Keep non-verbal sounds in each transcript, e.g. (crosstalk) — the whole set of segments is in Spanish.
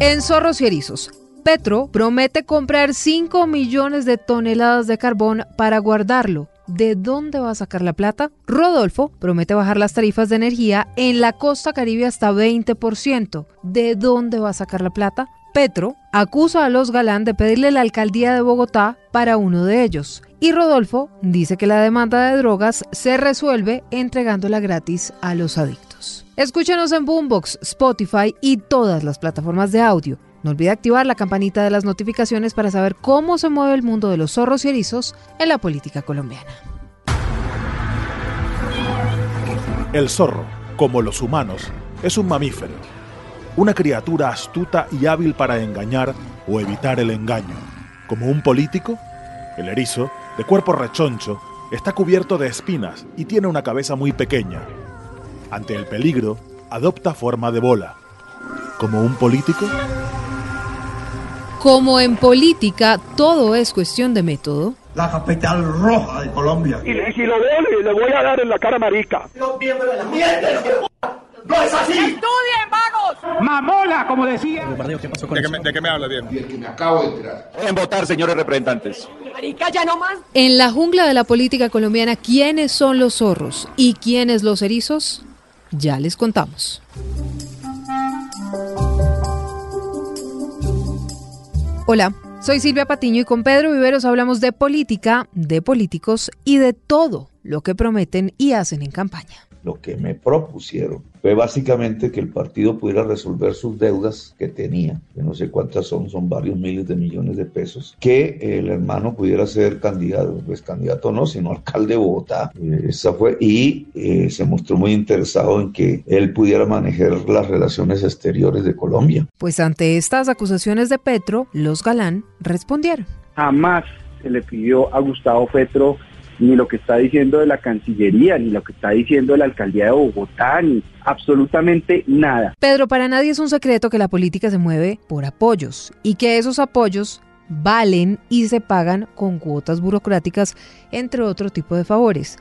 En Zorros y Erizos, Petro promete comprar 5 millones de toneladas de carbón para guardarlo. ¿De dónde va a sacar la plata? Rodolfo promete bajar las tarifas de energía en la costa caribe hasta 20%. ¿De dónde va a sacar la plata? Petro acusa a los Galán de pedirle la alcaldía de Bogotá para uno de ellos. Y Rodolfo dice que la demanda de drogas se resuelve entregándola gratis a los adictos. Escúchanos en Boombox, Spotify y todas las plataformas de audio. No olvide activar la campanita de las notificaciones para saber cómo se mueve el mundo de los zorros y erizos en la política colombiana. El zorro, como los humanos, es un mamífero, una criatura astuta y hábil para engañar o evitar el engaño. Como un político, el erizo, de cuerpo rechoncho, está cubierto de espinas y tiene una cabeza muy pequeña. Ante el peligro, adopta forma de bola. Como un político, como en política todo es cuestión de método. La capital roja de Colombia. Y, si lo veo, le voy a dar en la cara marica. Los miembros de la mierda. ¡No es así! ¡Estudien, vagos! ¡Mamola, como decía! ¿De qué, me, ¿De qué me habla bien? Y el que me acabo de enterar. En votar, señores representantes. Marica, ya no más. En la jungla de la política colombiana, ¿quiénes son los zorros y quiénes los erizos? Ya les contamos. Hola, soy Silvia Patiño y con Pedro Viveros hablamos de política, de políticos y de todo lo que prometen y hacen en campaña lo que me propusieron fue básicamente que el partido pudiera resolver sus deudas que tenía, que no sé cuántas son, son varios miles de millones de pesos, que el hermano pudiera ser candidato, pues candidato no, sino alcalde de Bogotá. Eh, esa fue, y eh, se mostró muy interesado en que él pudiera manejar las relaciones exteriores de Colombia. Pues ante estas acusaciones de Petro, los Galán respondieron. Jamás se le pidió a Gustavo Petro ni lo que está diciendo de la Cancillería, ni lo que está diciendo de la Alcaldía de Bogotá, ni absolutamente nada. Pedro, para nadie es un secreto que la política se mueve por apoyos y que esos apoyos valen y se pagan con cuotas burocráticas, entre otro tipo de favores.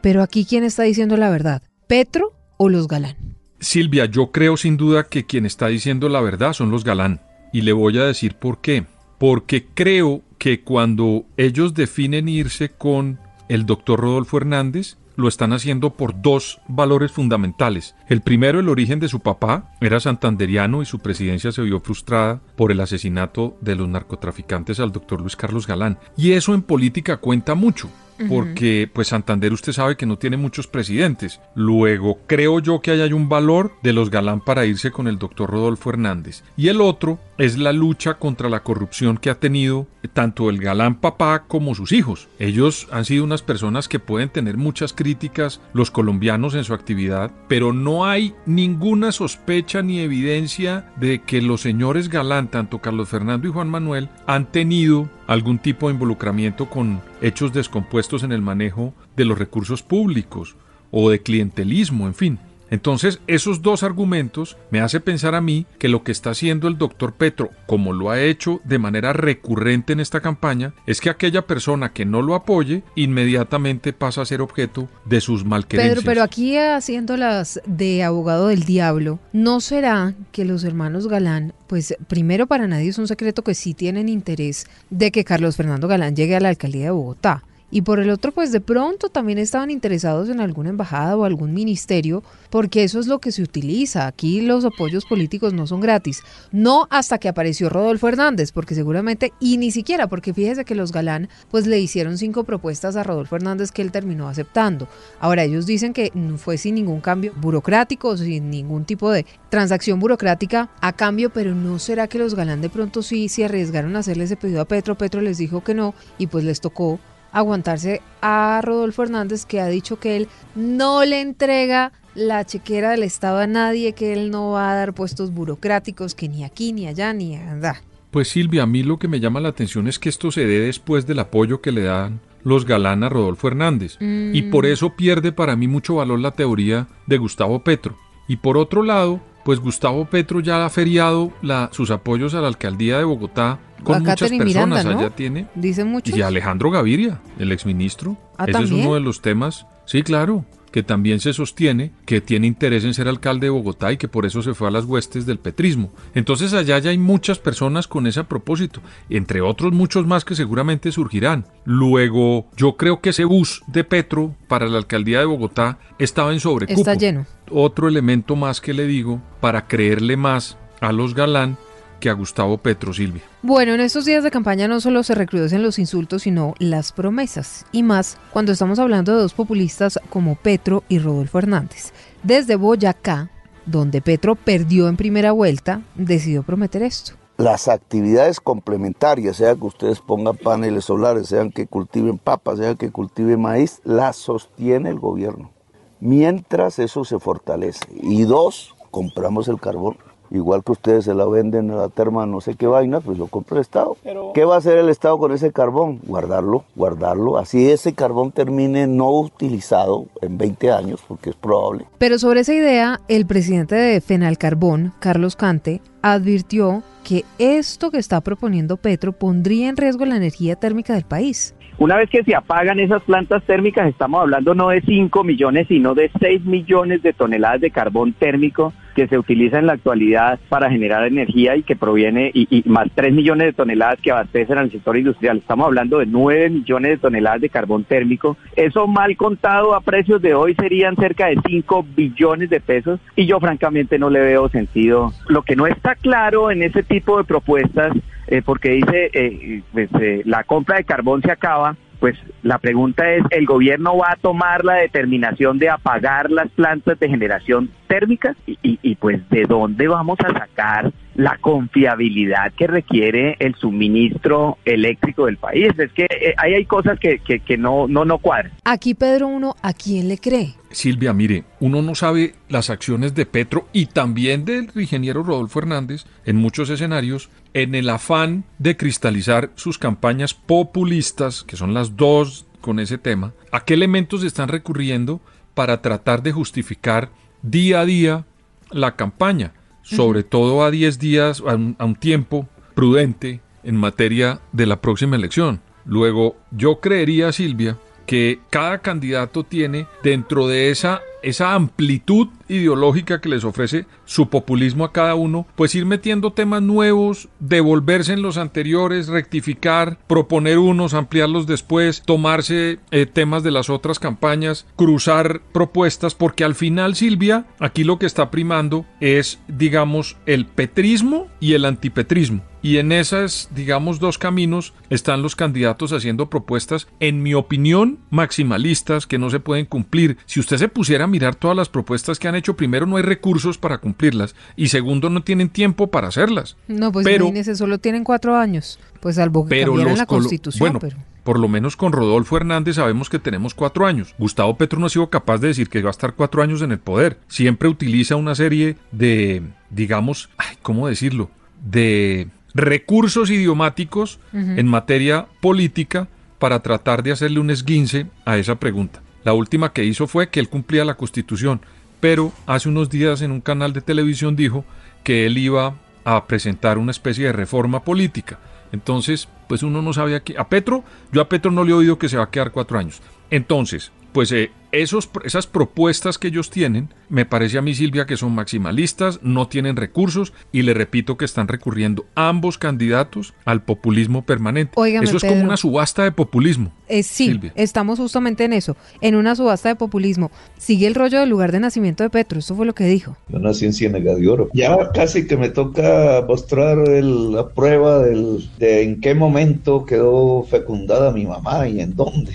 Pero aquí, ¿quién está diciendo la verdad? ¿Petro o los Galán? Silvia, yo creo sin duda que quien está diciendo la verdad son los Galán. Y le voy a decir por qué. Porque creo que cuando ellos definen irse con el doctor Rodolfo Hernández lo están haciendo por dos valores fundamentales. El primero, el origen de su papá, era santanderiano y su presidencia se vio frustrada por el asesinato de los narcotraficantes al doctor Luis Carlos Galán. Y eso en política cuenta mucho porque pues Santander usted sabe que no tiene muchos presidentes. Luego creo yo que hay un valor de los Galán para irse con el doctor Rodolfo Hernández. Y el otro es la lucha contra la corrupción que ha tenido tanto el Galán papá como sus hijos. Ellos han sido unas personas que pueden tener muchas críticas los colombianos en su actividad, pero no hay ninguna sospecha ni evidencia de que los señores Galán, tanto Carlos Fernando y Juan Manuel, han tenido algún tipo de involucramiento con hechos descompuestos en el manejo de los recursos públicos o de clientelismo, en fin. Entonces, esos dos argumentos me hace pensar a mí que lo que está haciendo el doctor Petro, como lo ha hecho de manera recurrente en esta campaña, es que aquella persona que no lo apoye inmediatamente pasa a ser objeto de sus malquerencias. Pedro, pero aquí haciéndolas de abogado del diablo, ¿no será que los hermanos Galán, pues primero para nadie es un secreto que sí tienen interés de que Carlos Fernando Galán llegue a la alcaldía de Bogotá? Y por el otro pues de pronto también estaban interesados en alguna embajada o algún ministerio porque eso es lo que se utiliza. Aquí los apoyos políticos no son gratis. No hasta que apareció Rodolfo Hernández, porque seguramente, y ni siquiera, porque fíjese que los Galán pues le hicieron cinco propuestas a Rodolfo Hernández que él terminó aceptando. Ahora ellos dicen que fue sin ningún cambio burocrático, sin ningún tipo de transacción burocrática a cambio, pero no será que los Galán de pronto sí se arriesgaron a hacerle ese pedido a Petro, Petro les dijo que no y pues les tocó aguantarse a Rodolfo Hernández que ha dicho que él no le entrega la chequera del Estado a nadie, que él no va a dar puestos burocráticos, que ni aquí, ni allá, ni anda. Pues Silvia, a mí lo que me llama la atención es que esto se dé después del apoyo que le dan los galán a Rodolfo Hernández. Y por mm. eso pierde para mí mucho valor la teoría de Gustavo Petro. Y por otro lado, pues Gustavo Petro ya ha feriado la, sus apoyos a la alcaldía de Bogotá con muchas personas. Allá tiene. Dice mucho. Y Alejandro Gaviria, el exministro. ¿Ah, Ese es uno de los temas. Sí, claro. que también se sostiene que tiene interés en ser alcalde de Bogotá y que por eso se fue a las huestes del petrismo. Entonces allá ya hay muchas personas con ese propósito, entre otros muchos más que seguramente surgirán. Luego, yo creo que ese bus de Petro para la alcaldía de Bogotá estaba en sobrecupo. Está lleno. Otro elemento más que le digo para creerle más a los galán que a Gustavo Petro Silvia. Bueno, en estos días de campaña no solo se recrudecen los insultos, sino las promesas, y más cuando estamos hablando de dos populistas como Petro y Rodolfo Hernández. Desde Boyacá, donde Petro perdió en primera vuelta, decidió prometer esto. Las actividades complementarias, sea que ustedes pongan paneles solares, sean que cultiven papas, sea que cultiven maíz, las sostiene el gobierno. Mientras eso se fortalece. Y dos, compramos el carbón igual que ustedes se la venden a la terma no sé qué vaina, pues lo compra el Estado. ¿Qué va a hacer el Estado con ese carbón? Guardarlo, guardarlo, así ese carbón termine no utilizado en 20 años, porque es probable. Pero sobre esa idea, el presidente de Fenalcarbón, Carlos Cante, advirtió que esto que está proponiendo Petro pondría en riesgo la energía térmica del país. Una vez que se apagan esas plantas térmicas, estamos hablando no de 5 millones, sino de 6 millones de toneladas de carbón térmico que se utiliza en la actualidad para generar energía y que proviene, y, más 3 millones de toneladas que abastecen al sector industrial. Estamos hablando de 9 millones de toneladas de carbón térmico. Eso mal contado a precios de hoy serían cerca de 5 billones de pesos y yo francamente no le veo sentido. Lo que no está claro en ese tipo de propuestas, eh, porque dice eh, pues, eh, la compra de carbón se acaba, pues la pregunta es, ¿el gobierno va a tomar la determinación de apagar las plantas de generación térmica? Y, y, pues, ¿de dónde vamos a sacar la confiabilidad que requiere el suministro eléctrico del país? Es que eh, ahí hay cosas que, que, que, no, no, no cuadran. Aquí, Pedro, uno, ¿a quién le cree? Silvia, mire, uno no sabe las acciones de Petro y también del ingeniero Rodolfo Hernández en muchos escenarios en el afán de cristalizar sus campañas populistas, que son las dos con ese tema, ¿a qué elementos están recurriendo para tratar de justificar día a día la campaña? Sobre todo a 10 días, a un, a un tiempo prudente en materia de la próxima elección. Luego, yo creería, Silvia, que cada candidato tiene dentro de esa, esa amplitud ideológica que les ofrece su populismo a cada uno, pues ir metiendo temas nuevos, devolverse en los anteriores, rectificar, proponer unos, ampliarlos después, tomarse eh, temas de las otras campañas, cruzar propuestas, porque al final, Silvia, aquí lo que está primando es, digamos, el petrismo y el antipetrismo. Y en esos, digamos, dos caminos están los candidatos haciendo propuestas, en mi opinión, maximalistas que no se pueden cumplir. Si usted se pusiera a mirar todas las propuestas que han hecho, primero no hay recursos para cumplirlas y segundo no tienen tiempo para hacerlas. No, pues pero, imagínese, solo tienen cuatro años. Pues salvo que pero la constitución. Bueno, por lo menos con Rodolfo Hernández sabemos que tenemos cuatro años. Gustavo Petro no ha sido capaz de decir que va a estar cuatro años en el poder. Siempre utiliza una serie de, digamos, ay, ¿cómo decirlo? De recursos idiomáticos uh -huh. en materia política para tratar de hacerle un esguince a esa pregunta. La última que hizo fue que él cumplía la constitución, pero hace unos días en un canal de televisión dijo que él iba a presentar una especie de reforma política. Entonces, pues uno no sabía que... A Petro, yo a Petro no le he oído que se va a quedar cuatro años. Entonces, pues eh, esos, esas propuestas que ellos tienen, me parece a mí Silvia que son maximalistas, no tienen recursos y le repito que están recurriendo ambos candidatos al populismo permanente. Óigame, eso es Pedro. como una subasta de populismo. Eh, sí, Silvia. estamos justamente en eso, en una subasta de populismo. Sigue el rollo del lugar de nacimiento de Petro, eso fue lo que dijo. Yo nací en Ciénaga de Oro. Ya casi que me toca mostrar el- la prueba del, de en qué momento quedó fecundada mi mamá y en dónde.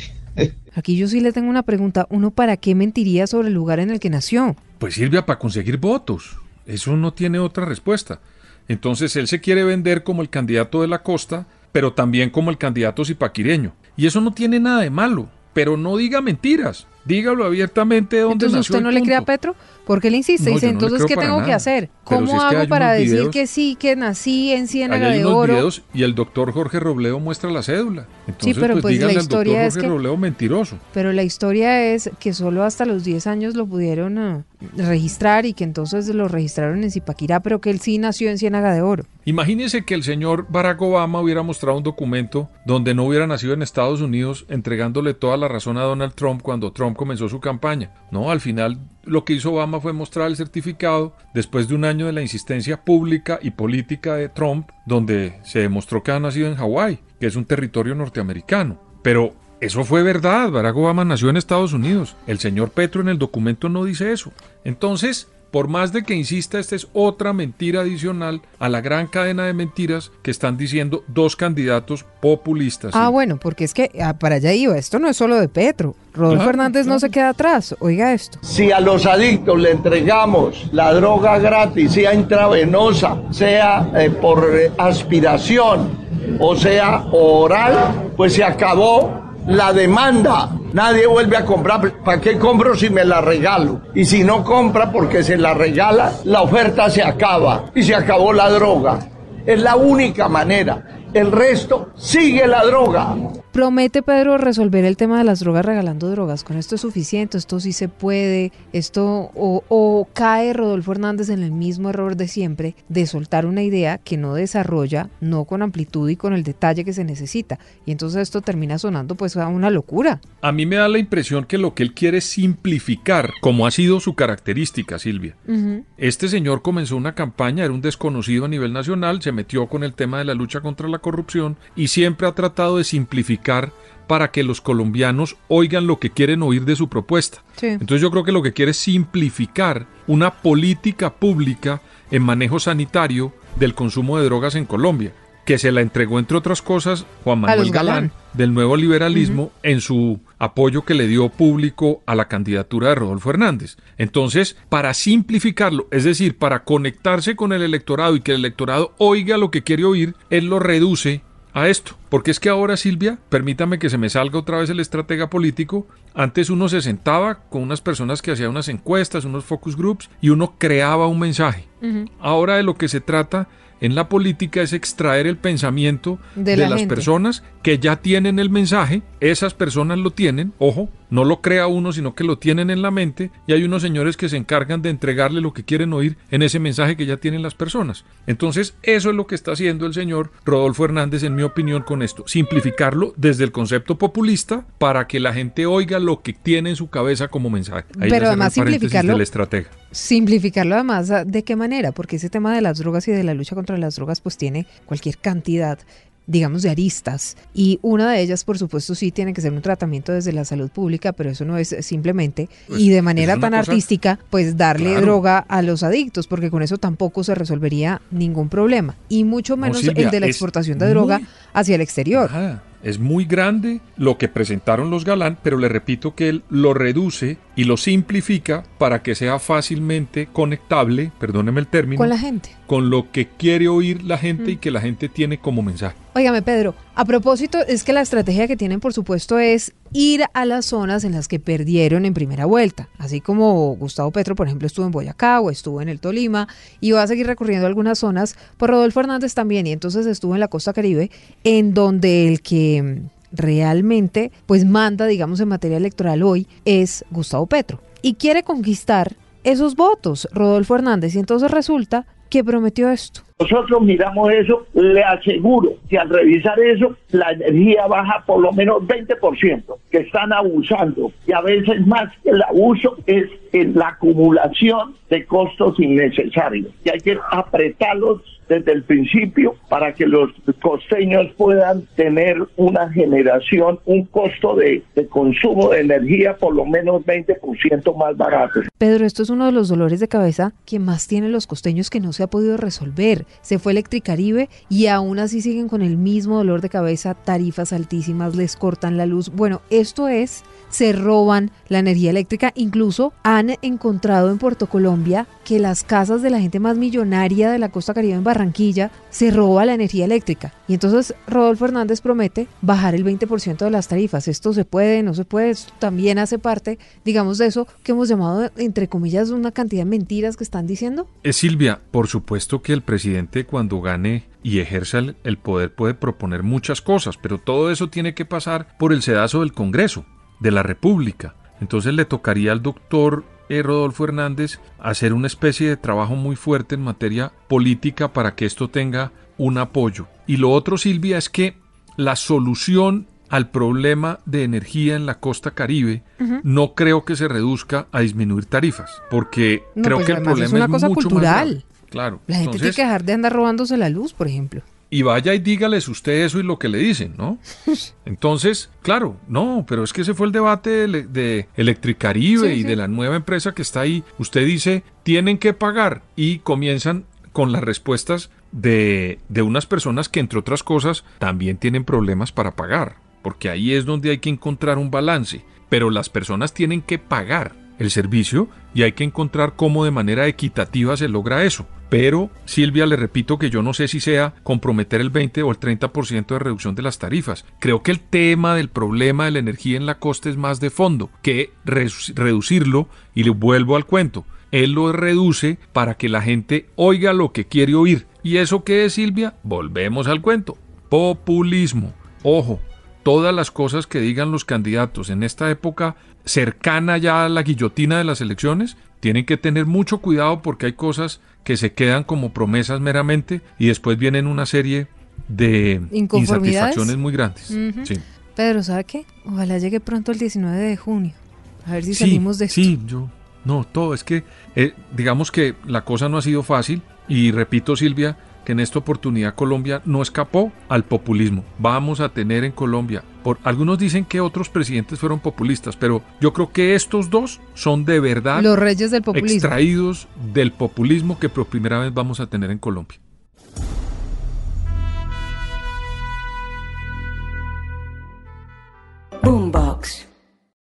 Aquí yo sí le tengo una pregunta, ¿uno para qué mentiría sobre el lugar en el que nació? Pues Silvia, para conseguir votos. Eso no tiene otra respuesta. Entonces él se quiere vender como el candidato de la costa, pero también como el candidato zipaquireño. Y eso no tiene nada de malo. Pero no diga mentiras. Dígalo abiertamente de dónde Entonces nació usted no le cree a. Petro, ¿por qué le insiste? No, Dice, no entonces, ¿qué tengo que hacer? ¿Cómo si es que hago para decir videos- que sí, que nací en Ciénaga de Oro? videos y el doctor Jorge Robledo muestra la cédula. Entonces, pero pues, pues la díganle al historia doctor es Jorge que- Robledo mentiroso. Pero la historia es que solo hasta los 10 años lo pudieron ah, registrar y que entonces lo registraron en Zipaquirá, pero que él sí nació en Ciénaga de Oro. Imagínese que el señor Barack Obama hubiera mostrado un documento donde no hubiera nacido en Estados Unidos entregándole toda la razón a Donald Trump cuando Trump Comenzó su campaña. No, al final lo que hizo Obama fue mostrar el certificado después de un año de la insistencia pública y política de Trump, donde se demostró que ha nacido en Hawái, que es un territorio norteamericano. Pero eso fue verdad, Barack Obama nació en Estados Unidos. El señor Petro en el documento no dice eso. Entonces, por más de que insista, esta es otra mentira adicional a la gran cadena de mentiras que están diciendo dos candidatos populistas. Ah, bueno, porque es que ah, para allá iba, esto no es solo de Petro. Rodolfo Hernández no se queda atrás. Oiga esto. Si a los adictos le entregamos la droga gratis, sea intravenosa, sea eh, por eh, aspiración o sea oral, pues se acabó la demanda. Nadie vuelve a comprar. ¿Para qué compro si me la regalo? Y si no compra porque se la regala, la oferta se acaba y se acabó la droga. Es la única manera. El resto sigue la droga. Promete Pedro resolver el tema de las drogas regalando drogas. Con esto es suficiente, esto sí se puede, esto o, cae Rodolfo Hernández en el mismo error de siempre de soltar una idea que no desarrolla, no con amplitud y con el detalle que se necesita. Y entonces esto termina sonando pues a una locura. A mí me da la impresión que lo que él quiere es simplificar, como ha sido su característica, Silvia. Este señor comenzó una campaña, era un desconocido a nivel nacional, se metió con el tema de la lucha contra la corrupción y siempre ha tratado de simplificar para que los colombianos oigan lo que quieren oír de su propuesta. Entonces yo creo que lo que quiere es simplificar una política pública en manejo sanitario del consumo de drogas en Colombia, que se la entregó entre otras cosas Juan Manuel Galán, del nuevo liberalismo en su apoyo que le dio público a la candidatura de Rodolfo Hernández. Entonces, para simplificarlo, es decir, para conectarse con el electorado y que el electorado oiga lo que quiere oír, él lo reduce a esto. Porque es que ahora, Silvia, permítame que se me salga otra vez el estratega político. Antes uno se sentaba con unas personas que hacían unas encuestas, unos focus groups, y uno creaba un mensaje. Ahora de lo que se trata en la política es extraer el pensamiento de, las personas que ya tienen el mensaje, esas personas lo tienen, ojo, no lo crea uno, sino que lo tienen en la mente y hay unos señores que se encargan de entregarle lo que quieren oír en ese mensaje que ya tienen las personas. Entonces, eso es lo que está haciendo el señor Rodolfo Hernández, en mi opinión, con esto, simplificarlo desde el concepto populista para que la gente oiga lo que tiene en su cabeza como mensaje. Pero además simplificarlo. Simplificarlo además, ¿de qué manera? Porque ese tema de las drogas y de la lucha contra las drogas pues tiene cualquier cantidad digamos, de aristas. Y una de ellas, por supuesto, sí tiene que ser un tratamiento desde la salud pública, pero eso no es simplemente, pues, y de manera tan artística, pues darle droga a los adictos, porque con eso tampoco se resolvería ningún problema. Y mucho menos el de la exportación de droga hacia el exterior. Es muy grande lo que presentaron los Galán, pero le repito que él lo reduce y lo simplifica para que sea fácilmente conectable, perdóneme el término, con la gente. Con lo que quiere oír la gente y que la gente tiene como mensaje. Óigame, Pedro, a propósito, es que la estrategia que tienen, por supuesto, es ir a las zonas en las que perdieron en primera vuelta. Así como Gustavo Petro, por ejemplo, estuvo en Boyacá o estuvo en el Tolima y va a seguir recorriendo algunas zonas. Por Rodolfo Hernández también, y entonces estuvo en la costa caribe, en donde el que realmente pues manda, digamos, en materia electoral hoy es Gustavo Petro. Y quiere conquistar esos votos, Rodolfo Hernández. Y entonces resulta que prometió esto. Nosotros miramos eso, le aseguro que al revisar eso, la energía baja por lo menos 20%, que están abusando. Y a veces más que el abuso es en la acumulación de costos innecesarios. Y hay que apretarlos desde el principio para que los costeños puedan tener una generación, un costo de, consumo de energía por lo menos 20% más barato. Pedro, esto es uno de los dolores de cabeza que más tienen los costeños que no se ha podido resolver. Se fue Electricaribe y aún así siguen con el mismo dolor de cabeza, tarifas altísimas, les cortan la luz. Bueno, esto es se roban la energía eléctrica. Incluso han encontrado en Puerto Colombia que las casas de la gente más millonaria de la costa caribe en Barranquilla se roba la energía eléctrica. Y entonces Rodolfo Hernández promete bajar el 20% de las tarifas. Esto se puede, no se puede, esto también hace parte, digamos, de eso que hemos llamado, entre comillas, una cantidad de mentiras que están diciendo. Es Silvia, por supuesto que el presidente cuando gane y ejerza el, poder puede proponer muchas cosas, pero todo eso tiene que pasar por el sedazo del Congreso de la República. Entonces le tocaría al doctor eh, Rodolfo Hernández hacer una especie de trabajo muy fuerte en materia política para que esto tenga un apoyo. Y lo otro, Silvia, es que la solución al problema de energía en la costa caribe, no creo que se reduzca a disminuir tarifas, porque creo pues que el problema es una cosa mucho cultural. Claro. La gente tiene que dejar de andar robándose la luz, por ejemplo. Y vaya y dígales usted eso y lo que le dicen, ¿no? (laughs) Entonces, claro, no, pero es que ese fue el debate de, Electricaribe y de la nueva empresa que está ahí. Usted dice, tienen que pagar y comienzan con las respuestas de, de unas personas que, entre otras cosas, también tienen problemas para pagar, porque ahí es donde hay que encontrar un balance. Pero las personas tienen que pagar el servicio y hay que encontrar cómo de manera equitativa se logra eso. Pero, Silvia, le repito que yo no sé si sea comprometer el 20 o el 30% de reducción de las tarifas. Creo que el tema del problema de la energía en la costa es más de fondo que reducirlo y le vuelvo al cuento. Él lo reduce para que la gente oiga lo que quiere oír. ¿Y eso qué es, Silvia? Volvemos al cuento. Populismo. Ojo, todas las cosas que digan los candidatos en esta época cercana ya a la guillotina de las elecciones, tienen que tener mucho cuidado porque hay cosas que se quedan como promesas meramente y después vienen una serie de insatisfacciones muy grandes. sí. Pedro, ¿sabe qué? Ojalá llegue pronto el 19 de junio. A ver si salimos de esto. Sí, yo. No, todo. Es que, eh, digamos que la cosa no ha sido fácil. Y repito, Silvia, que en esta oportunidad Colombia no escapó al populismo. Vamos a tener en Colombia, por algunos dicen que otros presidentes fueron populistas, pero yo creo que estos dos son de verdad los reyes del populismo extraídos del populismo que por primera vez vamos a tener en Colombia.